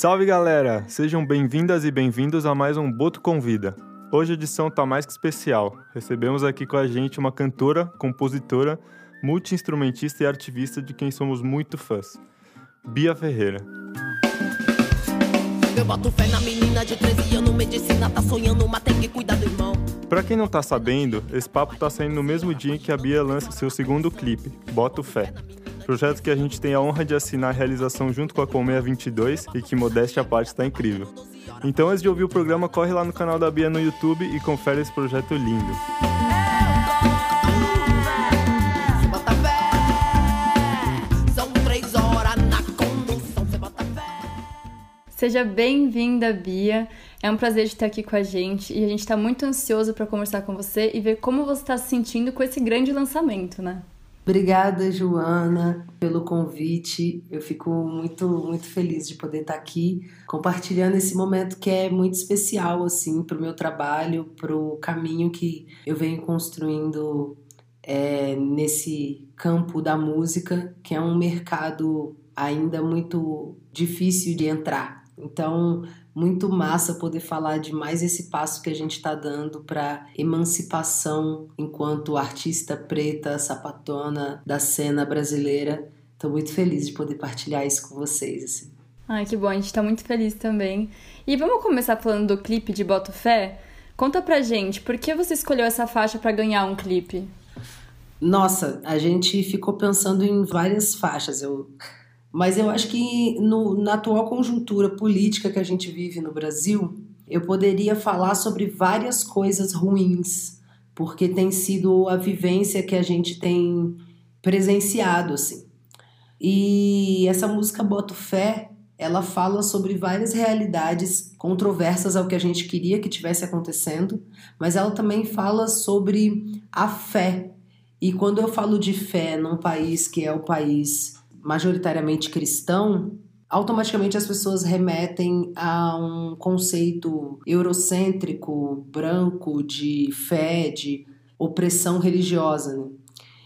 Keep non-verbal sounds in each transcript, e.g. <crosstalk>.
Salve galera! Sejam bem-vindas e bem-vindos a mais um Boto Convida. Hoje a edição tá mais que especial. Recebemos aqui com a gente uma cantora, compositora, multi-instrumentista e artivista de quem somos muito fãs. Bia Ferreira. Eu boto fé na menina de 13 anos, medicina tá sonhando, mas tem que cuidar do irmão. Pra quem não tá sabendo, esse papo tá saindo no mesmo dia em que a Bia lança seu segundo clipe, Boto Fé. Projeto que a gente tem a honra de assinar a realização junto com a Colmeia 22 e que, modéstia à parte, está incrível. Então, antes de ouvir o programa, corre lá no canal da Bia no YouTube e confere esse projeto lindo. Seja bem-vinda, Bia. É um prazer de estar aqui com a gente e a gente está muito ansioso para conversar com você e ver como você está se sentindo com esse grande lançamento, né? Obrigada, Joana, pelo convite. Eu fico muito, muito feliz de poder estar aqui compartilhando esse momento que é muito especial assim para o meu trabalho, para o caminho que eu venho construindo é, nesse campo da música, que é um mercado ainda muito difícil de entrar. Então, muito massa poder falar de mais esse passo que a gente está dando para emancipação enquanto artista preta, sapatona da cena brasileira. Estou muito feliz de poder partilhar isso com vocês. Assim. Ai, que bom, a gente tá muito feliz também. E vamos começar falando do clipe de Boto Fé? Conta pra gente, por que você escolheu essa faixa para ganhar um clipe? Nossa, a gente ficou pensando em várias faixas. Eu mas eu acho que no, na atual conjuntura política que a gente vive no Brasil, eu poderia falar sobre várias coisas ruins, porque tem sido a vivência que a gente tem presenciado, assim. E essa música Boto Fé, ela fala sobre várias realidades controversas ao que a gente queria que tivesse acontecendo, mas ela também fala sobre a fé. E quando eu falo de fé num país que é o país majoritariamente cristão, automaticamente as pessoas remetem a um conceito eurocêntrico, branco, de fé, de opressão religiosa. Né?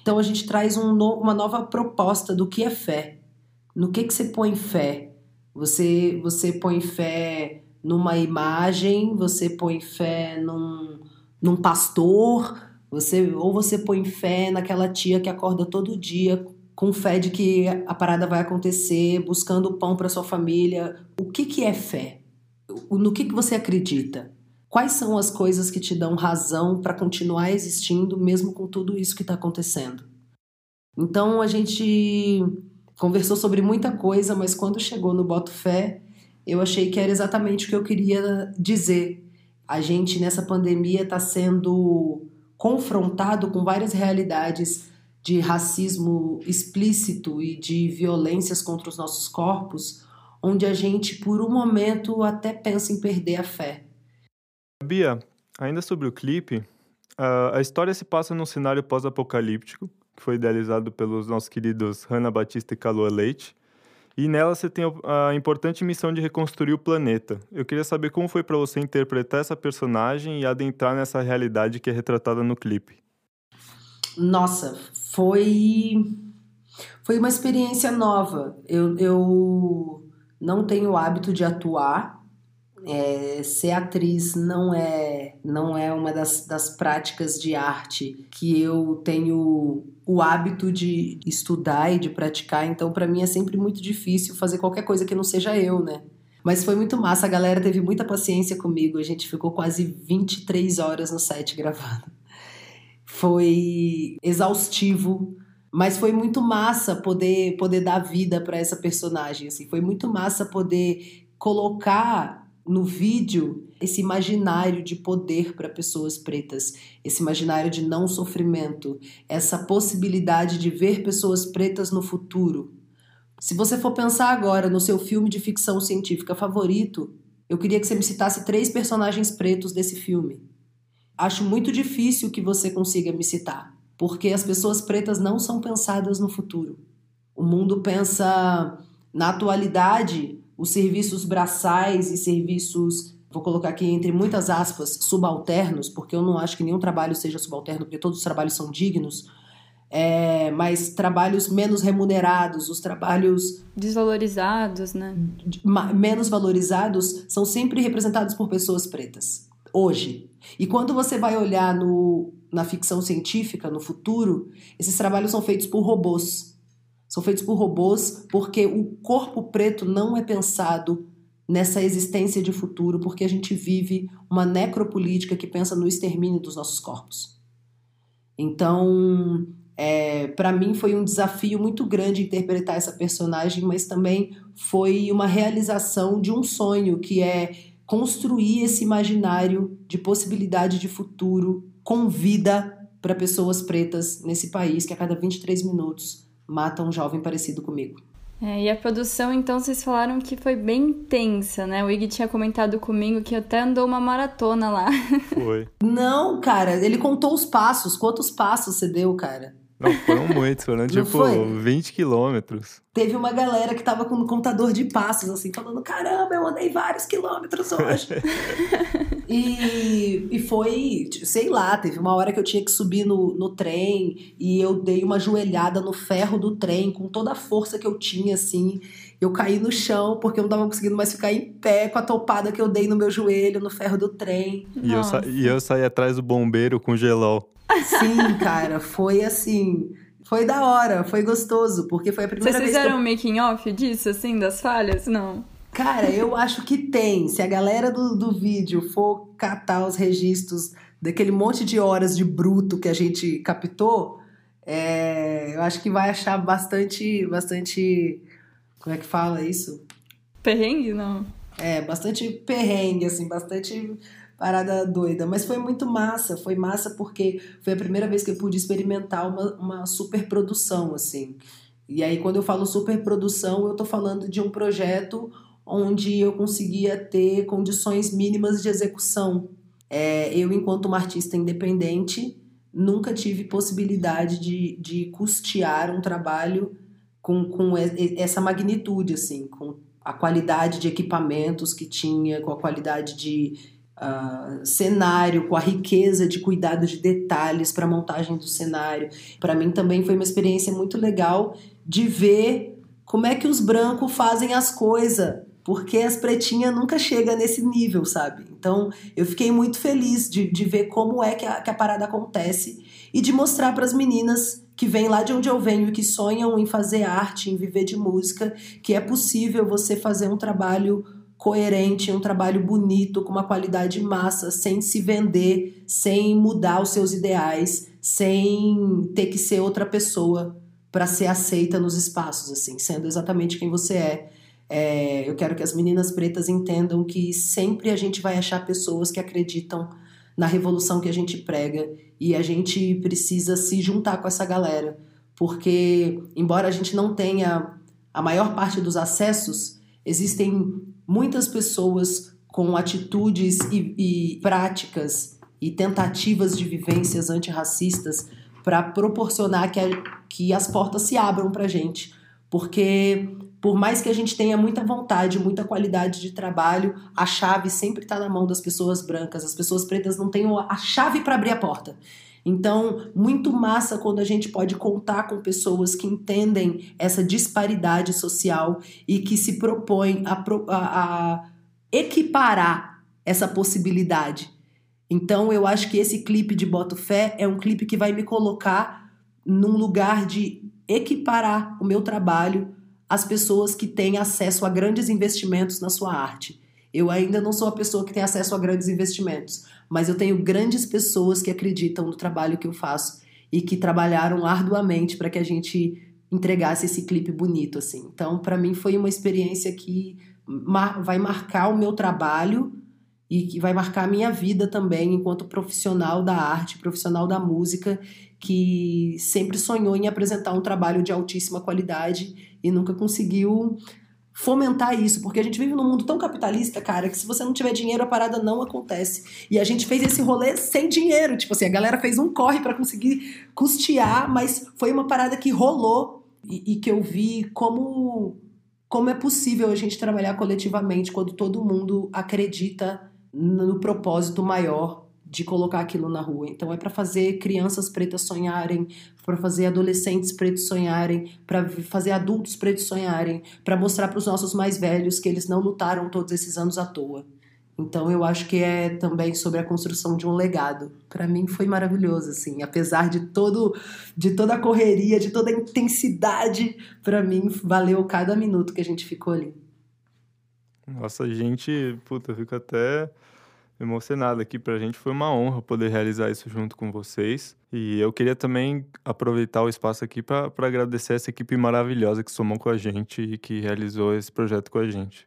Então a gente traz um no, uma nova proposta do que é fé. No que, que você põe fé? Você, você põe fé numa imagem, você põe fé num, num pastor, você, ou você põe fé naquela tia que acorda todo dia com fé de que a parada vai acontecer, buscando pão para sua família. O que, que é fé? No que, que você acredita? Quais são as coisas que te dão razão para continuar existindo, mesmo com tudo isso que está acontecendo? Então a gente conversou sobre muita coisa, mas quando chegou no Boto Fé, eu achei que era exatamente o que eu queria dizer. A gente nessa pandemia está sendo confrontado com várias realidades de racismo explícito e de violências contra os nossos corpos, onde a gente, por um momento, até pensa em perder a fé. Bia, ainda sobre o clipe, a história se passa num cenário pós-apocalíptico, que foi idealizado pelos nossos queridos Hannah Batista e Calua Leite, e nela você tem a importante missão de reconstruir o planeta. Eu queria saber como foi para você interpretar essa personagem e adentrar nessa realidade que é retratada no clipe. Nossa, foi foi uma experiência nova. Eu, eu não tenho o hábito de atuar. É, ser atriz não é não é uma das, das práticas de arte que eu tenho o hábito de estudar e de praticar. Então, para mim é sempre muito difícil fazer qualquer coisa que não seja eu, né? Mas foi muito massa, a galera teve muita paciência comigo. A gente ficou quase 23 horas no set gravando foi exaustivo, mas foi muito massa poder poder dar vida para essa personagem, assim. Foi muito massa poder colocar no vídeo esse imaginário de poder para pessoas pretas, esse imaginário de não sofrimento, essa possibilidade de ver pessoas pretas no futuro. Se você for pensar agora no seu filme de ficção científica favorito, eu queria que você me citasse três personagens pretos desse filme acho muito difícil que você consiga me citar, porque as pessoas pretas não são pensadas no futuro. O mundo pensa na atualidade, os serviços braçais e serviços, vou colocar aqui entre muitas aspas, subalternos, porque eu não acho que nenhum trabalho seja subalterno, porque todos os trabalhos são dignos. é, mas trabalhos menos remunerados, os trabalhos Desvalorizados, né? menos valorizados são sempre representados por pessoas pretas, hoje. E quando você vai olhar no, na ficção científica, no futuro, esses trabalhos são feitos por robôs. São feitos por robôs porque o corpo preto não é pensado nessa existência de futuro, porque a gente vive uma necropolítica que pensa no extermínio dos nossos corpos. Então, é, para mim foi um desafio muito grande interpretar essa personagem, mas também foi uma realização de um sonho que é construir esse imaginário de possibilidade de futuro com vida para pessoas pretas nesse país que a cada 23 minutos mata um jovem parecido comigo. É, e a produção, então, vocês falaram que foi bem intensa, né? O Ig tinha comentado comigo que até andou uma maratona lá. <laughs> Foi. Não, cara, ele contou os passos. Quantos passos você deu, cara? Não, foram muitos, foram tipo foi? 20 quilômetros. Teve uma galera que tava com um contador de passos, assim, falando: caramba, eu andei vários quilômetros hoje. <laughs> e, e foi, sei lá, teve uma hora que eu tinha que subir no, no trem e eu dei uma joelhada no ferro do trem com toda a força que eu tinha, assim. Eu caí no chão porque eu não tava conseguindo mais ficar em pé com a topada que eu dei no meu joelho, no ferro do trem. E eu, sa- e eu saí atrás do bombeiro com gelol. Sim, cara, foi assim. Foi da hora, foi gostoso, porque foi a primeira Vocês vez que eu fizeram um making off disso, assim, das falhas? Não. Cara, eu acho que tem. Se a galera do, do vídeo for catar os registros daquele monte de horas de bruto que a gente captou, é, eu acho que vai achar bastante, bastante, como é que fala isso? Perrengue? Não. É, bastante perrengue, assim, bastante parada doida. Mas foi muito massa, foi massa porque foi a primeira vez que eu pude experimentar uma, uma superprodução, assim. E aí, quando eu falo superprodução, eu tô falando de um projeto onde eu conseguia ter condições mínimas de execução. É, eu, enquanto uma artista independente, nunca tive possibilidade de, de custear um trabalho com, com essa magnitude, assim, com a qualidade de equipamentos que tinha, com a qualidade de ah, cenário, com a riqueza de cuidado de detalhes para a montagem do cenário. Para mim também foi uma experiência muito legal de ver como é que os brancos fazem as coisas, porque as pretinhas nunca chegam nesse nível, sabe? Então eu fiquei muito feliz de, de ver como é que a, que a parada acontece e de mostrar para as meninas que vêm lá de onde eu venho e que sonham em fazer arte, em viver de música, que é possível você fazer um trabalho coerente, um trabalho bonito, com uma qualidade massa, sem se vender, sem mudar os seus ideais, sem ter que ser outra pessoa para ser aceita nos espaços, assim, sendo exatamente quem você é. É, eu quero que as meninas pretas entendam que sempre a gente vai achar pessoas que acreditam na revolução que a gente prega e a gente precisa se juntar com essa galera, porque embora a gente não tenha a maior parte dos acessos, existem muitas pessoas com atitudes e, e práticas e tentativas de vivências antirracistas para proporcionar que, a- que as portas se abram para gente, porque por mais que a gente tenha muita vontade, muita qualidade de trabalho, a chave sempre está na mão das pessoas brancas. As pessoas pretas não têm a chave para abrir a porta. Então, muito massa quando a gente pode contar com pessoas que entendem essa disparidade social e que se propõem a, a- a equiparar essa possibilidade. Então, eu acho que esse clipe de Boto Fé é um clipe que vai me colocar num lugar de equiparar o meu trabalho às pessoas que têm acesso a grandes investimentos na sua arte. Eu ainda não sou a pessoa que tem acesso a grandes investimentos, mas eu tenho grandes pessoas que acreditam no trabalho que eu faço e que trabalharam arduamente para que a gente entregasse esse clipe bonito assim. Então, para mim foi uma experiência que vai marcar o meu trabalho e que vai marcar a minha vida também enquanto profissional da arte, profissional da música, que sempre sonhou em apresentar um trabalho de altíssima qualidade e nunca conseguiu fomentar isso, porque a gente vive num mundo tão capitalista, cara, que se você não tiver dinheiro, a parada não acontece. E a gente fez esse rolê sem dinheiro, tipo assim, a galera fez um corre para conseguir custear, mas foi uma parada que rolou e, e que eu vi como como é possível a gente trabalhar coletivamente quando todo mundo acredita no propósito maior de colocar aquilo na rua. Então é para fazer crianças pretas sonharem, para fazer adolescentes pretos sonharem, para fazer adultos pretos sonharem, para mostrar para os nossos mais velhos que eles não lutaram todos esses anos à toa. Então eu acho que é também sobre a construção de um legado. Para mim foi maravilhoso assim, apesar de todo de toda a correria, de toda a intensidade, para mim valeu cada minuto que a gente ficou ali. Nossa, gente, puta, eu fico até emocionado aqui. Pra gente foi uma honra poder realizar isso junto com vocês. E eu queria também aproveitar o espaço aqui para agradecer essa equipe maravilhosa que somou com a gente e que realizou esse projeto com a gente.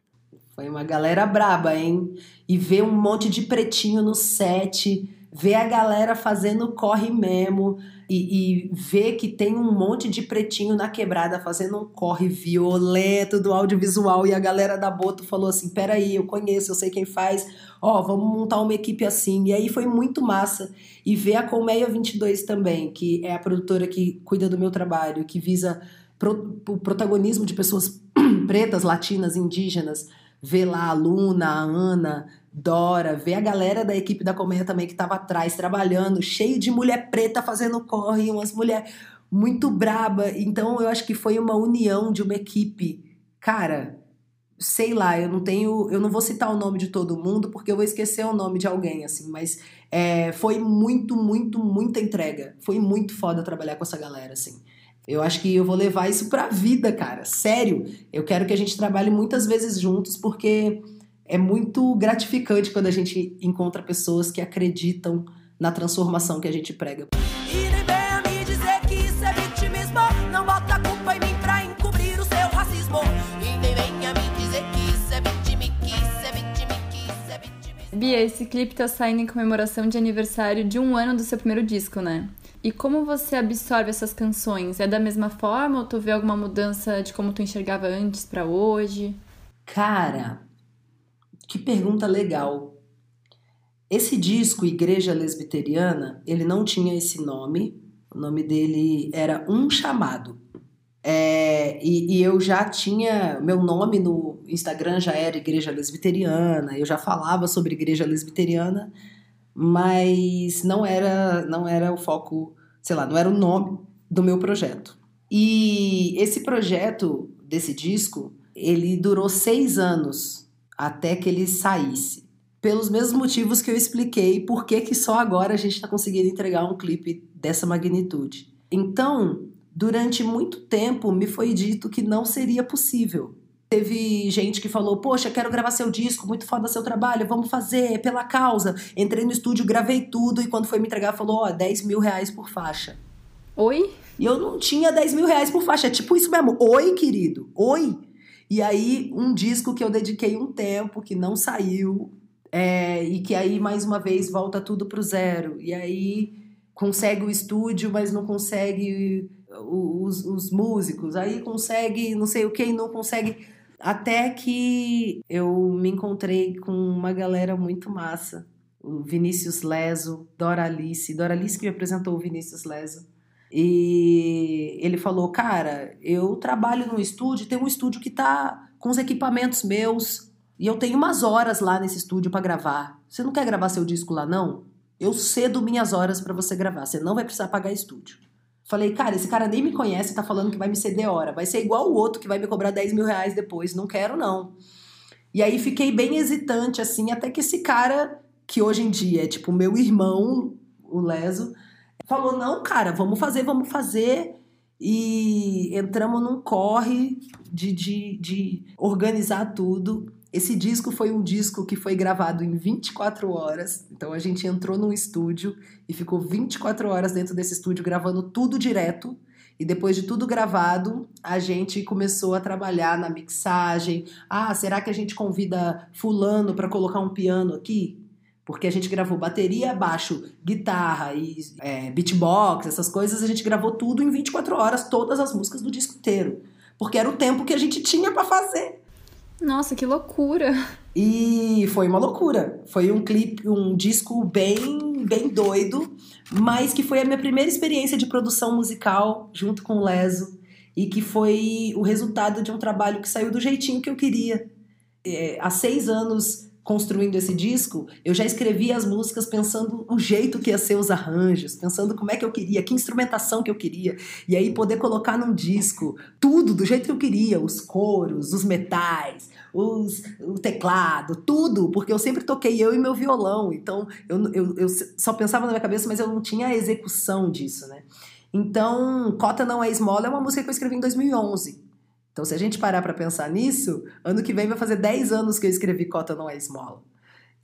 Foi uma galera braba, hein? E ver um monte de pretinho no set, ver a galera fazendo corre mesmo e, e ver que tem um monte de pretinho na quebrada fazendo um corre violento do audiovisual e a galera da Boto falou assim: peraí, eu conheço, eu sei quem faz, ó, vamos montar uma equipe assim. E aí foi muito massa. E ver a Colmeia 22 também, que é a produtora que cuida do meu trabalho, que visa pro, o protagonismo de pessoas <clears throat> pretas, latinas, indígenas ver lá a Luna, a Ana, Dora, ver a galera da equipe da Colmeia também que estava atrás, trabalhando, cheio de mulher preta fazendo corre, umas mulheres muito braba. Então eu acho que foi uma união de uma equipe. Cara, sei lá, eu não tenho, eu não vou citar o nome de todo mundo porque eu vou esquecer o nome de alguém, assim, mas é, foi muito, muito, muita entrega. Foi muito foda trabalhar com essa galera, assim. Eu acho que eu vou levar isso pra vida, cara. Sério. Eu quero que a gente trabalhe muitas vezes juntos, porque é muito gratificante quando a gente encontra pessoas que acreditam na transformação que a gente prega. E nem venha me dizer que isso é vitimismo. Não bota a culpa em mim pra encobrir o seu racismo. E nem venha me dizer que isso é vitimi, que isso é vitimi, que isso é vitimismo. Bia, esse clipe tá saindo em comemoração de aniversário de um ano do seu primeiro disco, né? E como você absorve essas canções? É da mesma forma ou tu vê alguma mudança de como tu enxergava antes pra hoje? Cara, que pergunta legal. Esse disco, Igreja Lesbiteriana, ele não tinha esse nome. O nome dele era Um Chamado. É, e, e eu já tinha. Meu nome no Instagram já era Igreja Lesbiteriana, eu já falava sobre Igreja Lesbiteriana, mas não era, não era o foco, sei lá, não era o nome do meu projeto. E esse projeto desse disco, ele durou seis anos até que ele saísse. Pelos mesmos motivos que eu expliquei, por que que só agora a gente está conseguindo entregar um clipe dessa magnitude. Então, durante muito tempo me foi dito que não seria possível. Teve gente que falou: Poxa, quero gravar seu disco, muito foda seu trabalho, vamos fazer, pela causa. Entrei no estúdio, gravei tudo e quando foi me entregar, falou: Ó, 10 mil reais por faixa. Oi? E eu não tinha 10 mil reais por faixa. É tipo isso mesmo. Oi, querido. Oi. E aí, um disco que eu dediquei um tempo, que não saiu, é, e que aí, mais uma vez, volta tudo pro zero. E aí, consegue o estúdio, mas não consegue os, os músicos. Aí, consegue não sei o que não consegue. Até que eu me encontrei com uma galera muito massa. O Vinícius Leso, Dora Alice. Dora Alice que me apresentou o Vinícius Leso. E ele falou: Cara, eu trabalho no estúdio, tem um estúdio que tá com os equipamentos meus, e eu tenho umas horas lá nesse estúdio para gravar. Você não quer gravar seu disco lá, não? Eu cedo minhas horas para você gravar, você não vai precisar pagar estúdio. Falei, cara, esse cara nem me conhece, tá falando que vai me ceder hora. Vai ser igual o outro que vai me cobrar 10 mil reais depois. Não quero, não. E aí fiquei bem hesitante, assim, até que esse cara, que hoje em dia é tipo meu irmão, o Leso, falou: não, cara, vamos fazer, vamos fazer. E entramos num corre de, de, de organizar tudo. Esse disco foi um disco que foi gravado em 24 horas. Então a gente entrou num estúdio e ficou 24 horas dentro desse estúdio gravando tudo direto. E depois de tudo gravado, a gente começou a trabalhar na mixagem. Ah, será que a gente convida fulano para colocar um piano aqui? Porque a gente gravou bateria, baixo, guitarra e é, beatbox, essas coisas, a gente gravou tudo em 24 horas, todas as músicas do disco inteiro. Porque era o tempo que a gente tinha para fazer. Nossa, que loucura! E foi uma loucura. Foi um clipe, um disco bem, bem doido, mas que foi a minha primeira experiência de produção musical junto com o Leso e que foi o resultado de um trabalho que saiu do jeitinho que eu queria. É, há seis anos construindo esse disco, eu já escrevi as músicas pensando o jeito que ia ser os arranjos, pensando como é que eu queria, que instrumentação que eu queria, e aí poder colocar num disco tudo do jeito que eu queria, os coros, os metais, os, o teclado, tudo, porque eu sempre toquei eu e meu violão, então eu, eu, eu só pensava na minha cabeça, mas eu não tinha a execução disso, né? Então, Cota Não É Esmola é uma música que eu escrevi em 2011. Então, se a gente parar para pensar nisso, ano que vem vai fazer 10 anos que eu escrevi Cota Não É Esmola.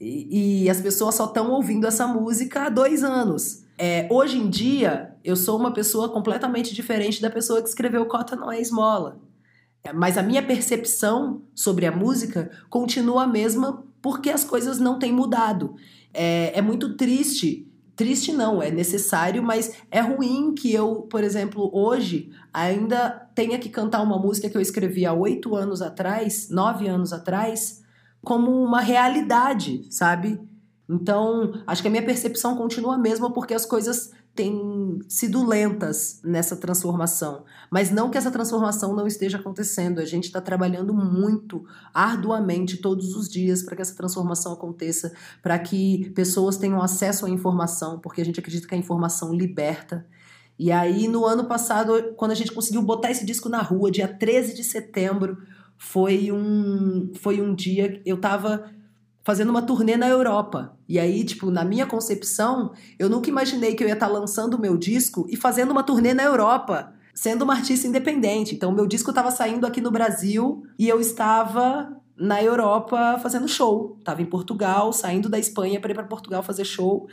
E, e as pessoas só estão ouvindo essa música há dois anos. É, hoje em dia, eu sou uma pessoa completamente diferente da pessoa que escreveu Cota Não É Esmola. É, mas a minha percepção sobre a música continua a mesma porque as coisas não têm mudado. É, é muito triste triste não, é necessário, mas é ruim que eu, por exemplo, hoje ainda tenha que cantar uma música que eu escrevi há oito anos atrás, nove anos atrás, como uma realidade, sabe? Então, acho que a minha percepção continua a mesma porque as coisas têm sido lentas nessa transformação. Mas não que essa transformação não esteja acontecendo. A gente está trabalhando muito, arduamente, todos os dias para que essa transformação aconteça, para que pessoas tenham acesso à informação, porque a gente acredita que a informação liberta. E aí, no ano passado, quando a gente conseguiu botar esse disco na rua, dia 13 de setembro, foi um, foi um dia. Eu estava fazendo uma turnê na Europa. E aí, tipo, na minha concepção, eu nunca imaginei que eu ia estar tá lançando o meu disco e fazendo uma turnê na Europa, sendo uma artista independente. Então, meu disco estava saindo aqui no Brasil e eu estava na Europa fazendo show. Estava em Portugal, saindo da Espanha para ir para Portugal fazer show.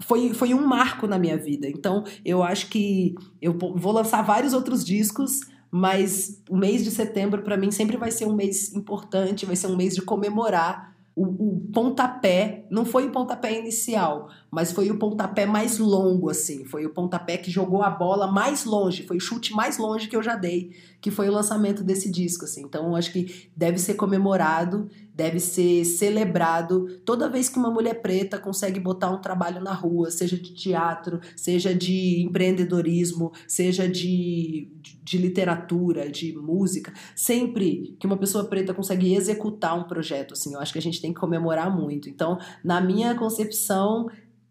Foi, foi um marco na minha vida. Então, eu acho que eu vou lançar vários outros discos, mas o mês de setembro, para mim, sempre vai ser um mês importante, vai ser um mês de comemorar o, o, pontapé, não foi o pontapé inicial, mas foi o pontapé mais longo, assim. Foi o pontapé que jogou a bola mais longe, foi o chute mais longe que eu já dei, que foi o lançamento desse disco, assim. Então, acho que deve ser comemorado, deve ser celebrado toda vez que uma mulher preta consegue botar um trabalho na rua, seja de teatro, seja de empreendedorismo, seja de, de literatura, de música. Sempre que uma pessoa preta consegue executar um projeto, assim, eu acho que a gente tem que comemorar muito. Então, na minha concepção,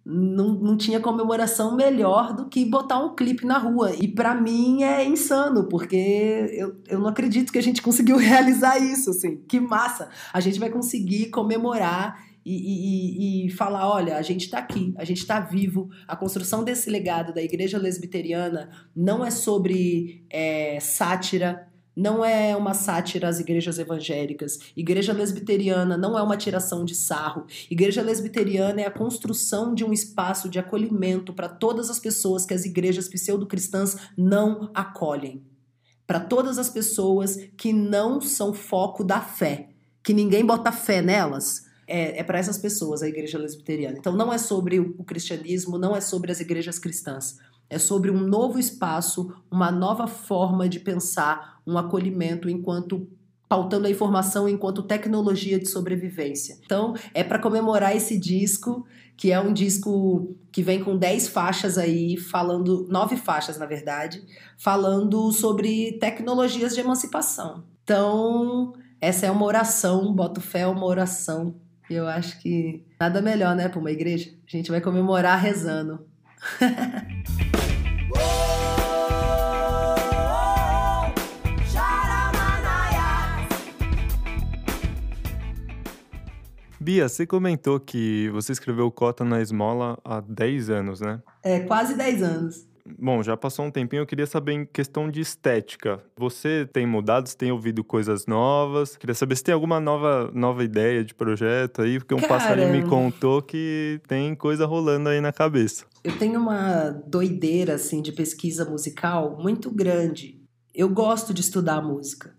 não, não tinha comemoração melhor do que botar um clipe na rua. E para mim é insano, porque eu, eu não acredito que a gente conseguiu <laughs> realizar isso, assim. Que massa! A gente vai conseguir comemorar e, e, e, falar: olha, a gente está aqui, a gente está vivo. A construção desse legado da igreja lesbiteriana não é sobre é, sátira, não é uma sátira às igrejas evangélicas. Igreja lesbiteriana não é uma tiração de sarro. Igreja lesbiteriana é a construção de um espaço de acolhimento para todas as pessoas que as igrejas pseudo-cristãs não acolhem. Para todas as pessoas que não são foco da fé, que ninguém bota fé nelas. É, é para essas pessoas a igreja lesbiteriana. Então não é sobre o cristianismo, não é sobre as igrejas cristãs. É sobre um novo espaço, uma nova forma de pensar um acolhimento enquanto pautando a informação enquanto tecnologia de sobrevivência. Então, é para comemorar esse disco, que é um disco que vem com 10 faixas aí, falando, nove faixas na verdade, falando sobre tecnologias de emancipação. Então, essa é uma oração, boto fé é uma oração. Eu acho que nada melhor, né, para uma igreja. A gente vai comemorar rezando. <laughs> Bia, você comentou que você escreveu Cota na Esmola há 10 anos, né? É, quase 10 anos. Bom, já passou um tempinho, eu queria saber em questão de estética. Você tem mudado, você tem ouvido coisas novas? Queria saber se tem alguma nova, nova ideia de projeto aí, porque um Cara... passarinho me contou que tem coisa rolando aí na cabeça. Eu tenho uma doideira, assim, de pesquisa musical muito grande. Eu gosto de estudar música.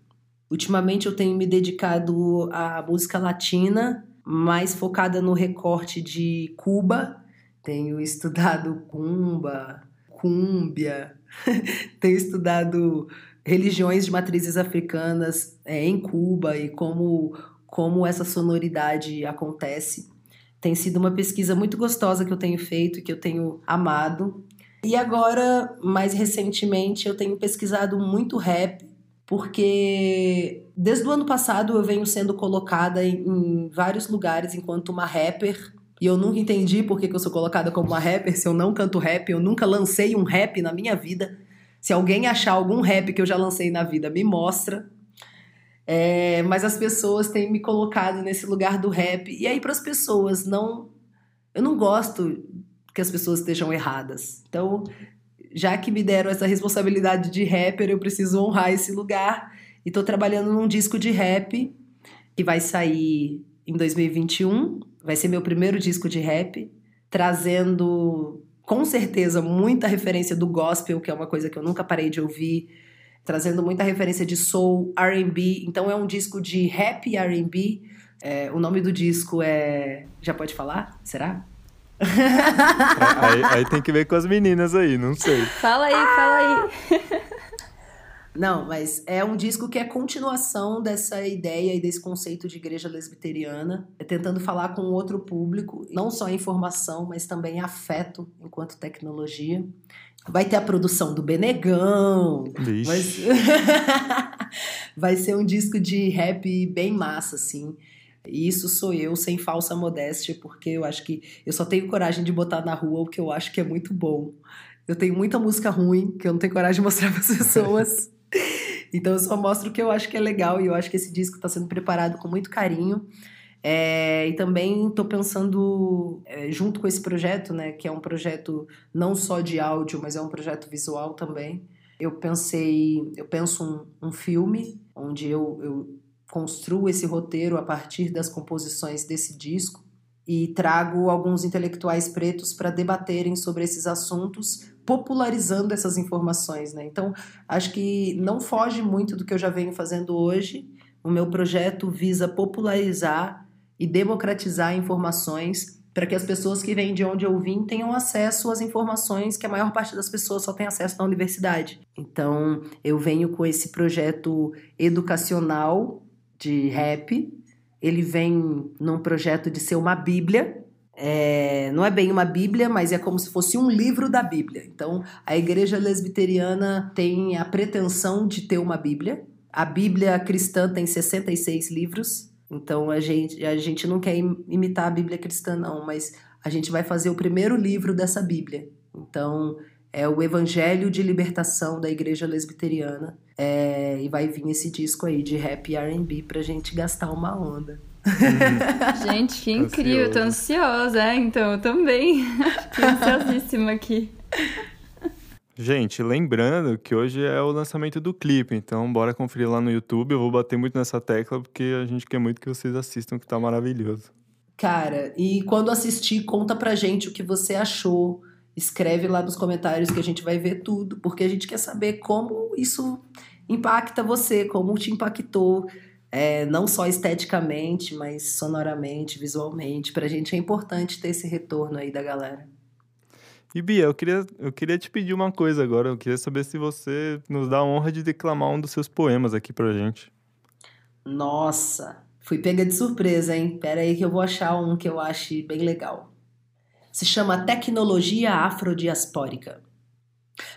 Ultimamente eu tenho me dedicado à música latina mais focada no recorte de Cuba. Tenho estudado cumba, cúmbia, <laughs> tenho estudado religiões de matrizes africanas é, em Cuba e como, como essa sonoridade acontece. Tem sido uma pesquisa muito gostosa que eu tenho feito que eu tenho amado. E agora, mais recentemente, eu tenho pesquisado muito rap porque desde o ano passado eu venho sendo colocada em, em vários lugares enquanto uma rapper. E eu nunca entendi por que, que eu sou colocada como uma rapper se eu não canto rap. Eu nunca lancei um rap na minha vida. Se alguém achar algum rap que eu já lancei na vida, me mostra. É, mas as pessoas têm me colocado nesse lugar do rap. E aí, para as pessoas, não. Eu não gosto que as pessoas estejam erradas. Então, já que me deram essa responsabilidade de rapper, eu preciso honrar esse lugar. E tô trabalhando num disco de rap que vai sair em 2021. Vai ser meu primeiro disco de rap, trazendo com certeza muita referência do gospel, que é uma coisa que eu nunca parei de ouvir, trazendo muita referência de soul, R&B. Então é um disco de rap e R&B. É, o nome do disco é, já pode falar? Será? <laughs> aí, aí, tem que ver com as meninas aí, não sei. Fala aí, fala aí. <laughs> Não, mas é um disco que é continuação dessa ideia e desse conceito de igreja lesbiteriana, é tentando falar com outro público, não só informação, mas também afeto enquanto tecnologia. Vai ter a produção do Benegão. Mas... <laughs> Vai ser um disco de rap bem massa, assim. E isso sou eu, sem falsa modéstia, porque eu acho que eu só tenho coragem de botar na rua o que eu acho que é muito bom. Eu tenho muita música ruim que eu não tenho coragem de mostrar <laughs> para as pessoas. Então eu só mostro o que eu acho que é legal e eu acho que esse disco está sendo preparado com muito carinho. É, e também estou pensando, é, junto com esse projeto, né, que é um projeto não só de áudio, mas é um projeto visual também. Eu pensei, eu penso um, um filme onde eu, eu construo esse roteiro a partir das composições desse disco e trago alguns intelectuais pretos para debaterem sobre esses assuntos, popularizando essas informações. Né? Então, acho que não foge muito do que eu já venho fazendo hoje. O meu projeto visa popularizar e democratizar informações para que as pessoas que vêm de onde eu vim tenham acesso às informações que a maior parte das pessoas só tem acesso na universidade. Então, eu venho com esse projeto educacional de rap. Ele vem num projeto de ser uma Bíblia. É, não é bem uma Bíblia, mas é como se fosse um livro da Bíblia. Então, a igreja lesbiteriana tem a pretensão de ter uma Bíblia. A Bíblia cristã tem 66 livros. Então, a gente, a gente não quer imitar a Bíblia cristã, não, mas a gente vai fazer o primeiro livro dessa Bíblia. Então, é o Evangelho de Libertação da Igreja Lesbiteriana. É, e vai vir esse disco aí de rap e RB pra gente gastar uma onda. Uhum. gente, que incrível, tô ansiosa, é, então eu também. <laughs> Fiquei ansiosíssima aqui. Gente, lembrando que hoje é o lançamento do clipe, então bora conferir lá no YouTube. Eu vou bater muito nessa tecla porque a gente quer muito que vocês assistam, que tá maravilhoso. Cara, e quando assistir, conta pra gente o que você achou escreve lá nos comentários que a gente vai ver tudo, porque a gente quer saber como isso impacta você, como te impactou, é, não só esteticamente, mas sonoramente, visualmente. Pra gente é importante ter esse retorno aí da galera. E Bia, eu queria, eu queria te pedir uma coisa agora. Eu queria saber se você nos dá a honra de declamar um dos seus poemas aqui pra gente. Nossa, fui pega de surpresa, hein? Pera aí que eu vou achar um que eu ache bem legal se chama tecnologia afrodiaspórica.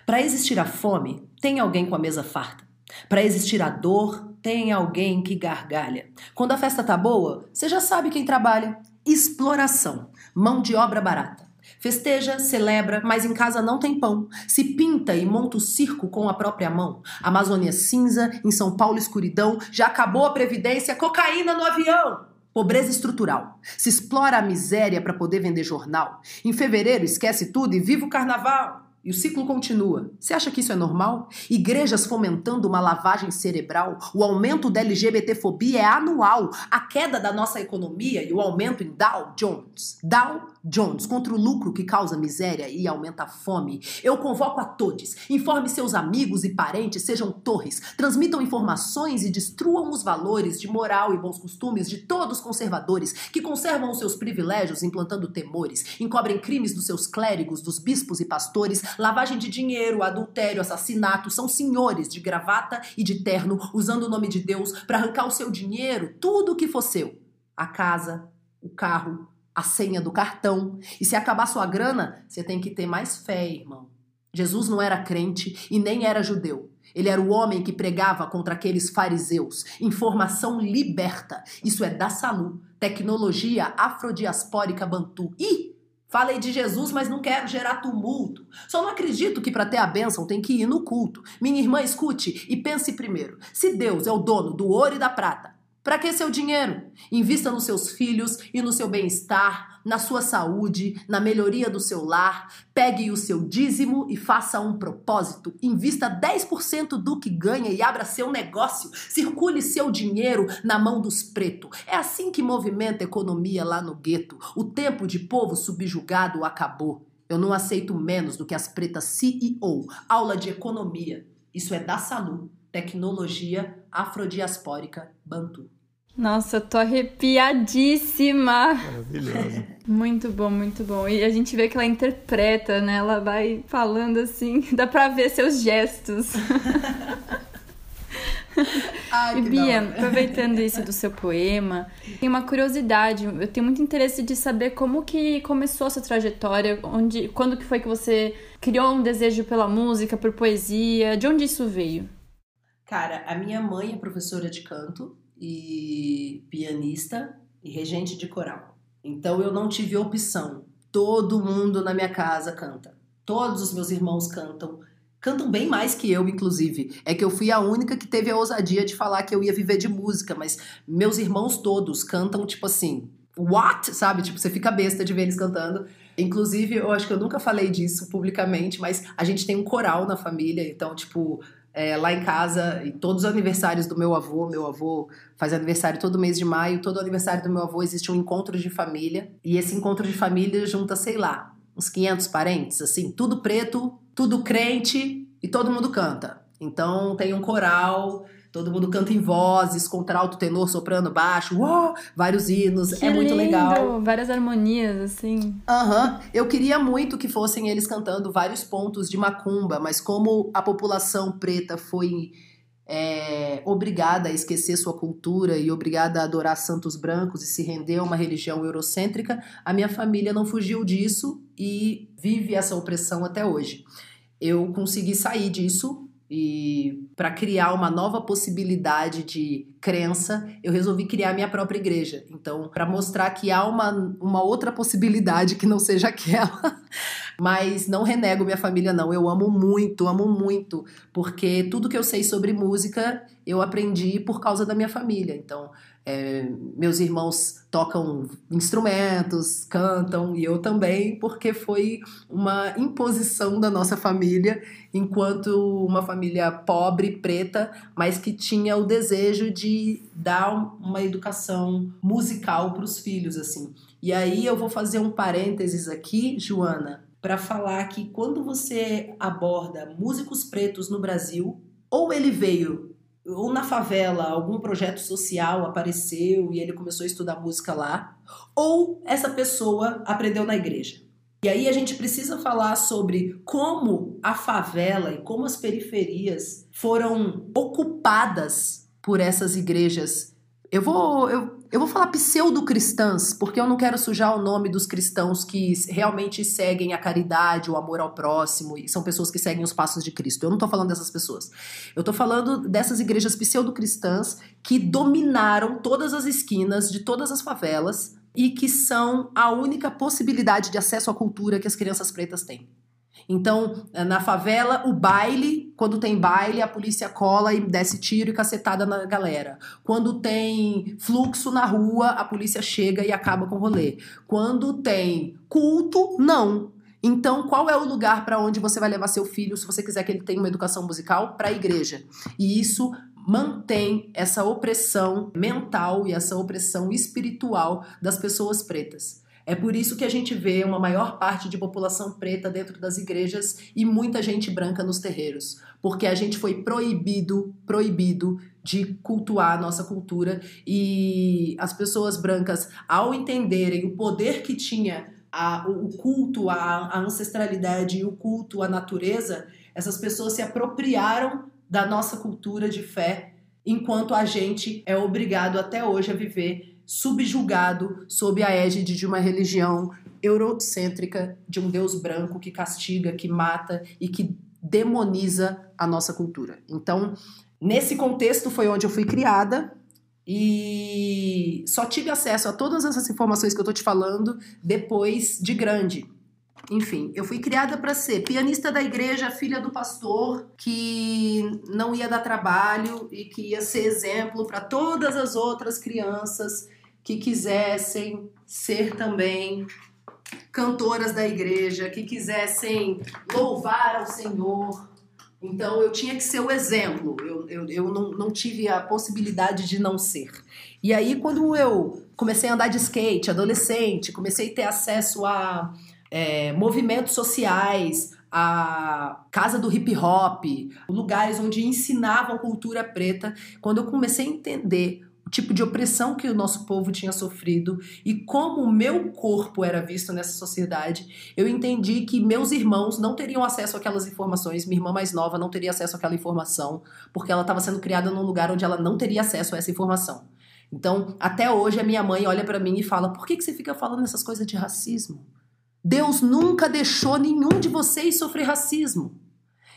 Para existir a fome, tem alguém com a mesa farta. Para existir a dor, tem alguém que gargalha. Quando a festa tá boa, você já sabe quem trabalha. Exploração, mão de obra barata. Festeja, celebra, mas em casa não tem pão. Se pinta e monta o circo com a própria mão. Amazônia cinza, em São Paulo escuridão, já acabou a previdência, cocaína no avião. Pobreza estrutural. Se explora a miséria para poder vender jornal. Em fevereiro esquece tudo e viva o carnaval. E o ciclo continua. Você acha que isso é normal? Igrejas fomentando uma lavagem cerebral. O aumento da LGBTfobia é anual. A queda da nossa economia e o aumento em Dow Jones. Dow Jones contra o lucro que causa miséria e aumenta a fome. Eu convoco a todos. Informe seus amigos e parentes, sejam torres. Transmitam informações e destruam os valores de moral e bons costumes de todos os conservadores que conservam os seus privilégios implantando temores. Encobrem crimes dos seus clérigos, dos bispos e pastores lavagem de dinheiro, adultério, assassinato, são senhores de gravata e de terno usando o nome de Deus para arrancar o seu dinheiro, tudo o que for seu. A casa, o carro, a senha do cartão. E se acabar sua grana, você tem que ter mais fé, irmão. Jesus não era crente e nem era judeu. Ele era o homem que pregava contra aqueles fariseus. Informação liberta. Isso é da Salu. Tecnologia afrodiaspórica bantu. Ih! Falei de Jesus, mas não quero gerar tumulto. Só não acredito que para ter a bênção tem que ir no culto. Minha irmã, escute e pense primeiro. Se Deus é o dono do ouro e da prata, para que seu dinheiro? Invista nos seus filhos e no seu bem-estar, na sua saúde, na melhoria do seu lar. Pegue o seu dízimo e faça um propósito. Invista 10% do que ganha e abra seu negócio. Circule seu dinheiro na mão dos pretos. É assim que movimenta a economia lá no gueto. O tempo de povo subjugado acabou. Eu não aceito menos do que as pretas CEO. Aula de economia. Isso é da Salu. Tecnologia afrodiaspórica Bantu. Nossa, eu tô arrepiadíssima. Maravilhoso. <laughs> Muito bom, muito bom. E a gente vê que ela interpreta, né? Ela vai falando assim, <laughs> dá pra ver seus gestos. <laughs> Ai, E Bia, aproveitando isso do seu poema, tem uma curiosidade. Eu tenho muito interesse de saber como que começou a sua trajetória, onde, quando que foi que você criou um desejo pela música, por poesia, de onde isso veio? Cara, a minha mãe é professora de canto e pianista e regente de coral. Então eu não tive opção. Todo mundo na minha casa canta. Todos os meus irmãos cantam. Cantam bem mais que eu, inclusive. É que eu fui a única que teve a ousadia de falar que eu ia viver de música, mas meus irmãos todos cantam tipo assim, what? Sabe? Tipo, você fica besta de ver eles cantando. Inclusive, eu acho que eu nunca falei disso publicamente, mas a gente tem um coral na família, então, tipo, é, lá em casa, e todos os aniversários do meu avô, meu avô faz aniversário todo mês de maio, todo aniversário do meu avô existe um encontro de família, e esse encontro de família junta, sei lá, uns 500 parentes, assim, tudo preto, tudo crente, e todo mundo canta. Então tem um coral, todo mundo canta em vozes, contralto, tenor, soprano, baixo, uou, vários hinos, Que é muito lindo! legal. Várias harmonias, assim. Aham, eu queria muito que fossem eles cantando vários pontos de macumba, mas como a população preta foi é, obrigada a esquecer sua cultura e obrigada a adorar santos brancos e se render a uma religião eurocêntrica, a minha família não fugiu disso e vive essa opressão até hoje. Eu consegui sair disso e para criar uma nova possibilidade de crença, eu resolvi criar minha própria igreja. Então, para mostrar que há uma, uma outra possibilidade que não seja aquela. <laughs> Mas não renego minha família, não. Eu amo muito, amo muito. Porque tudo que eu sei sobre música eu aprendi por causa da minha família. Então, é, meus irmãos tocam instrumentos, cantam, e eu também, porque foi uma imposição da nossa família, enquanto uma família pobre, preta, mas que tinha o desejo de dar uma educação musical para os filhos, assim. E aí eu vou fazer um parênteses aqui, Joana, para falar que quando você aborda músicos pretos no Brasil, ou ele veio ou na favela algum projeto social apareceu e ele começou a estudar música lá, ou essa pessoa aprendeu na igreja. E aí a gente precisa falar sobre como a favela e como as periferias foram ocupadas por essas igrejas. Eu vou, eu, eu vou falar pseudo-cristãs, porque eu não quero sujar o nome dos cristãos que realmente seguem a caridade, o amor ao próximo, e são pessoas que seguem os passos de Cristo. Eu não tô falando dessas pessoas. Eu tô falando dessas igrejas pseudo-cristãs que dominaram todas as esquinas de todas as favelas e que são a única possibilidade de acesso à cultura que as crianças pretas têm. Então, na favela, o baile, quando tem baile, a polícia cola e desce tiro e cacetada na galera. Quando tem fluxo na rua, a polícia chega e acaba com o rolê. Quando tem culto, não. Então, qual é o lugar para onde você vai levar seu filho se você quiser que ele tenha uma educação musical? Para a igreja. E isso mantém essa opressão mental e essa opressão espiritual das pessoas pretas. É por isso que a gente vê uma maior parte de população preta dentro das igrejas e muita gente branca nos terreiros, porque a gente foi proibido, proibido de cultuar a nossa cultura e as pessoas brancas, ao entenderem o poder que tinha a, o culto à, ancestralidade e o culto à natureza, essas pessoas se apropriaram da nossa cultura de fé, enquanto a gente é obrigado até hoje a viver subjugado sob a égide de uma religião eurocêntrica de um Deus branco que castiga, que mata e que demoniza a nossa cultura. Então, nesse contexto foi onde eu fui criada e só tive acesso a todas essas informações que eu tô te falando depois de grande. Enfim, eu fui criada para ser pianista da igreja, filha do pastor, que não ia dar trabalho e que ia ser exemplo para todas as outras crianças que quisessem ser também cantoras da igreja, que quisessem louvar ao Senhor. Então eu tinha que ser o exemplo, eu, eu, eu não, não tive a possibilidade de não ser. E aí, quando eu comecei a andar de skate, adolescente, comecei a ter acesso a é, movimentos sociais, a casa do hip hop, lugares onde ensinavam cultura preta, quando eu comecei a entender tipo de opressão que o nosso povo tinha sofrido e como o meu corpo era visto nessa sociedade, eu entendi que meus irmãos não teriam acesso àquelas informações, minha irmã mais nova não teria acesso àquela informação, porque ela estava sendo criada num lugar onde ela não teria acesso a essa informação. Então, até hoje, a minha mãe olha para mim e fala: por que, que você fica falando essas coisas de racismo? Deus nunca deixou nenhum de vocês sofrer racismo.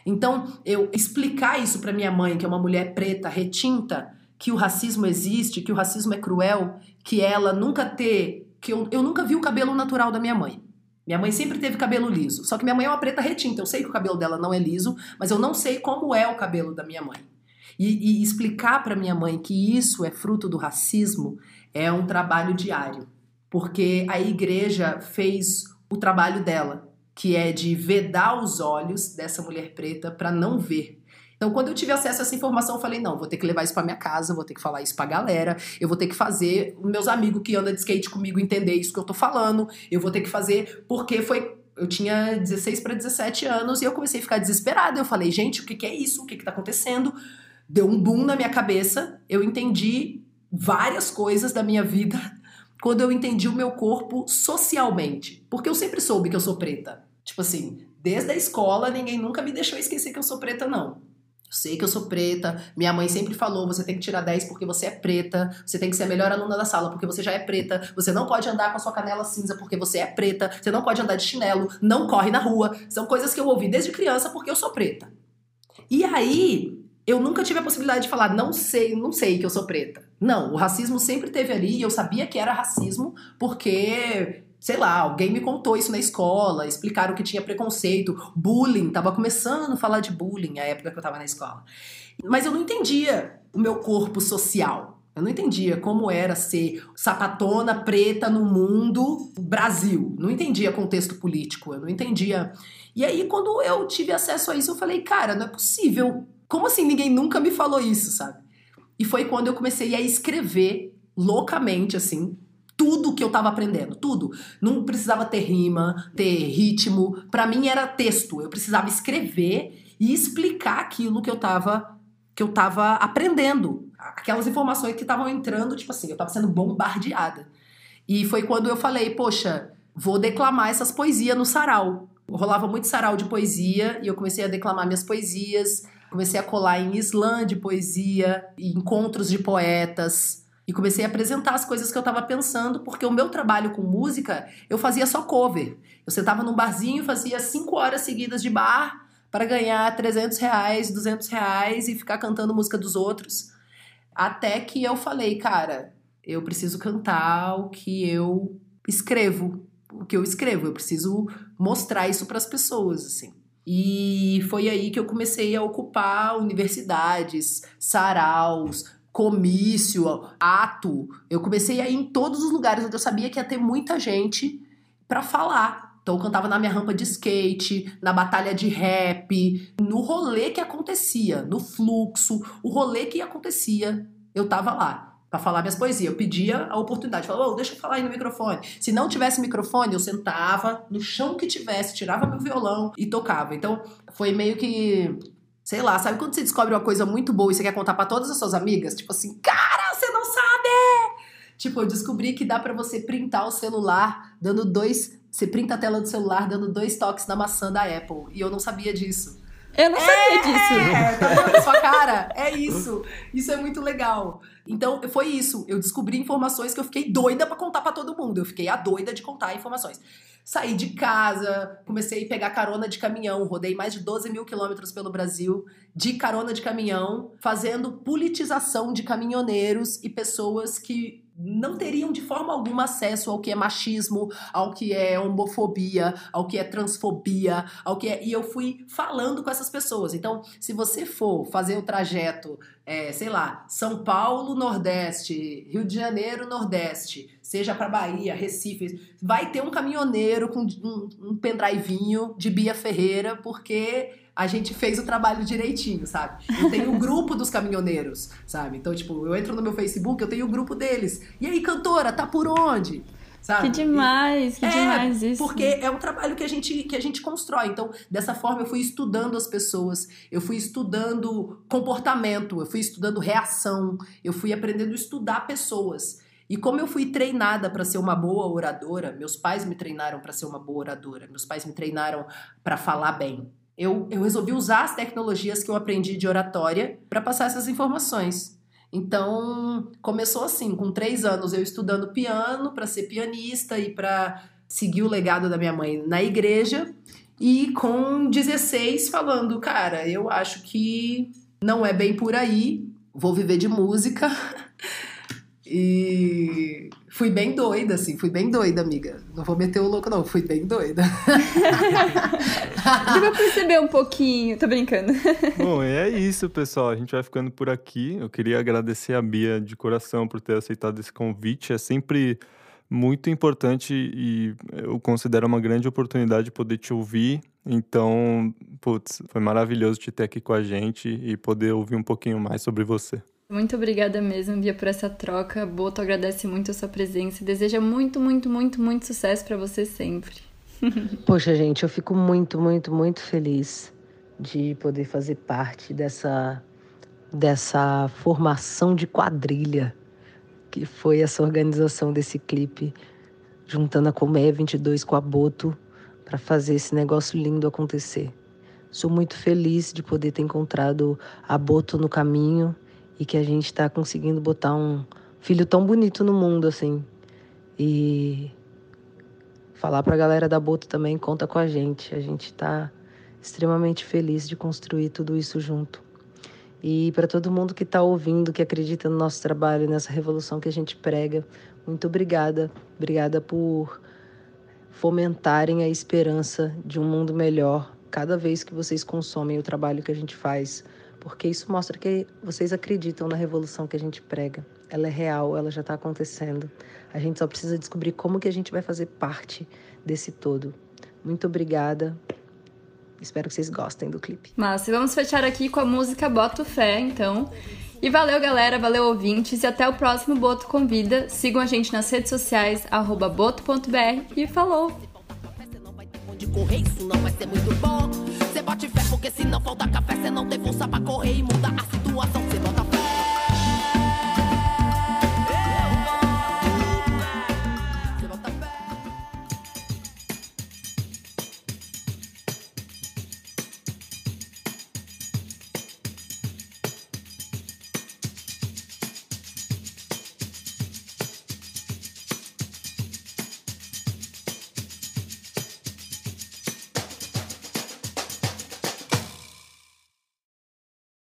Então, eu explicar isso para minha mãe, que é uma mulher preta, retinta, que o racismo existe, que o racismo é cruel, que ela nunca ter. que eu, eu nunca vi o cabelo natural da minha mãe. Minha mãe sempre teve cabelo liso. Só que minha mãe é uma preta retinta. Eu sei que o cabelo dela não é liso, mas eu não sei como é o cabelo da minha mãe. E, e explicar para minha mãe que isso é fruto do racismo é um trabalho diário. Porque a igreja fez o trabalho dela, que é de vedar os olhos dessa mulher preta para não ver. Então, quando eu tive acesso a essa informação, eu falei: não, vou ter que levar isso para minha casa, vou ter que falar isso pra galera, eu vou ter que fazer meus amigos que andam de skate comigo entender isso que eu tô falando, eu vou ter que fazer, porque foi. Eu tinha 16 para 17 anos e eu comecei a ficar desesperada. Eu falei, gente, o que, que é isso? O que, que tá acontecendo? Deu um boom na minha cabeça, eu entendi várias coisas da minha vida <laughs> quando eu entendi o meu corpo socialmente. Porque eu sempre soube que eu sou preta. Tipo assim, desde a escola ninguém nunca me deixou esquecer que eu sou preta, não. Sei que eu sou preta. Minha mãe sempre falou: você tem que tirar 10 porque você é preta. Você tem que ser a melhor aluna da sala porque você já é preta. Você não pode andar com a sua canela cinza porque você é preta. Você não pode andar de chinelo. Não corre na rua. São coisas que eu ouvi desde criança porque eu sou preta. E aí, eu nunca tive a possibilidade de falar, não sei, não sei que eu sou preta. Não, o racismo sempre teve ali e eu sabia que era racismo porque, sei lá, alguém me contou isso na escola, explicaram que tinha preconceito, bullying, tava começando a falar de bullying na época que eu tava na escola. Mas eu não entendia o meu corpo social. Eu não entendia como era ser sapatona preta no mundo Brasil. Não entendia contexto político, eu não entendia. E aí, quando eu tive acesso a isso, eu falei, cara, não é possível como assim ninguém nunca me falou isso, sabe? E foi quando eu comecei a escrever loucamente, assim, tudo que eu tava aprendendo, tudo. Não precisava ter rima, ter ritmo. Para mim era texto. Eu precisava escrever e explicar aquilo que eu tava que eu tava aprendendo. Aquelas informações que estavam entrando, tipo assim, eu tava sendo bombardeada. E foi quando eu falei, poxa, vou declamar essas poesias no sarau. Rolava muito sarau de poesia e eu comecei a declamar minhas poesias Comecei a colar em slam de poesia, encontros de poetas. E comecei a apresentar as coisas que eu estava pensando, porque o meu trabalho com música, eu fazia só cover. Eu sentava num barzinho, fazia cinco horas seguidas de bar para ganhar 300 reais, 200 reais e ficar cantando música dos outros. Até que eu falei, cara, eu preciso cantar o que eu escrevo, o que eu escrevo. Eu preciso mostrar isso para as pessoas, assim. E foi aí que eu comecei a ocupar universidades, saraus, comício, ato. Eu comecei a ir em todos os lugares onde eu sabia que ia ter muita gente para falar. Então eu cantava na minha rampa de skate, na batalha de rap, no rolê que acontecia, no fluxo, o rolê que acontecia, eu tava lá para falar minhas poesias. Eu pedia a oportunidade, falava, oh, deixa eu falar aí no microfone. Se não tivesse microfone, eu sentava no chão que tivesse, tirava meu violão e tocava. Então, foi meio que sei lá, sabe quando você descobre uma coisa muito boa e você quer contar para todas as suas amigas? Tipo assim, cara, você não sabe! Tipo, eu descobri que dá para você printar o celular dando dois, você printa a tela do celular dando dois toques na maçã da Apple, e eu não sabia disso. Eu não sabia disso. É, tá vendo sua? Cara, é isso. Isso é muito legal. Então, foi isso. Eu descobri informações que eu fiquei doida pra contar pra todo mundo. Eu fiquei a doida de contar informações. Saí de casa, comecei a pegar carona de caminhão, rodei mais de 12 mil quilômetros pelo Brasil de carona de caminhão, fazendo politização de caminhoneiros e pessoas que não teriam de forma alguma acesso ao que é machismo, ao que é homofobia, ao que é transfobia, ao que é. E eu fui falando com essas pessoas. Então, se você for fazer o trajeto, é, sei lá, São Paulo, Nordeste, Rio de Janeiro, Nordeste, seja para Bahia, Recife, vai ter um caminhoneiro com um, um pendrivinho de Bia Ferreira, porque a gente fez o trabalho direitinho, sabe? Eu tenho o grupo dos caminhoneiros, sabe? Então, tipo, eu entro no meu Facebook, eu tenho o grupo deles. E aí, cantora, tá por onde? Sabe? Que demais, que é, demais isso. Porque é um trabalho que a gente que a gente constrói. Então, dessa forma eu fui estudando as pessoas, eu fui estudando comportamento, eu fui estudando reação, eu fui aprendendo a estudar pessoas. E como eu fui treinada para ser uma boa oradora, meus pais me treinaram para ser uma boa oradora, meus pais me treinaram para falar bem eu, eu resolvi usar as tecnologias que eu aprendi de oratória para passar essas informações. Então, começou assim, com três anos eu estudando piano para ser pianista e para seguir o legado da minha mãe na igreja. E com 16 falando, cara, eu acho que não é bem por aí, vou viver de música. <laughs> E fui bem doida, assim, fui bem doida, amiga. Não vou meter o louco, não, fui bem doida. <laughs> Deu pra perceber um pouquinho, tô brincando. <laughs> Bom, é isso, pessoal. A gente vai ficando por aqui. Eu queria agradecer a Bia de coração por ter aceitado esse convite. É sempre muito importante e eu considero uma grande oportunidade poder te ouvir. Então, putz, foi maravilhoso te ter aqui com a gente e poder ouvir um pouquinho mais sobre você. Muito obrigada mesmo, Bia, por essa troca. Boto agradece muito a sua presença e deseja muito, muito, muito, muito sucesso para você sempre. <laughs> Poxa, gente, eu fico muito, muito, muito feliz de poder fazer parte dessa dessa formação de quadrilha que foi essa organização desse clipe, juntando a Comé 22 com a Boto para fazer esse negócio lindo acontecer. Sou muito feliz de poder ter encontrado a Boto no caminho e que a gente está conseguindo botar um filho tão bonito no mundo assim. E falar para a galera da Boto também, conta com a gente. A gente está extremamente feliz de construir tudo isso junto. E para todo mundo que está ouvindo, que acredita no nosso trabalho, nessa revolução que a gente prega, muito obrigada. Obrigada por fomentarem a esperança de um mundo melhor cada vez que vocês consomem o trabalho que a gente faz porque isso mostra que vocês acreditam na revolução que a gente prega. Ela é real, ela já está acontecendo. A gente só precisa descobrir como que a gente vai fazer parte desse todo. Muito obrigada. Espero que vocês gostem do clipe. Mas vamos fechar aqui com a música Boto Fé, então. E valeu, galera, valeu, ouvintes, e até o próximo Boto Convida. Sigam a gente nas redes sociais, boto.br e falou! Porque se não falta café, você não tem força pra correr e mudar a situação.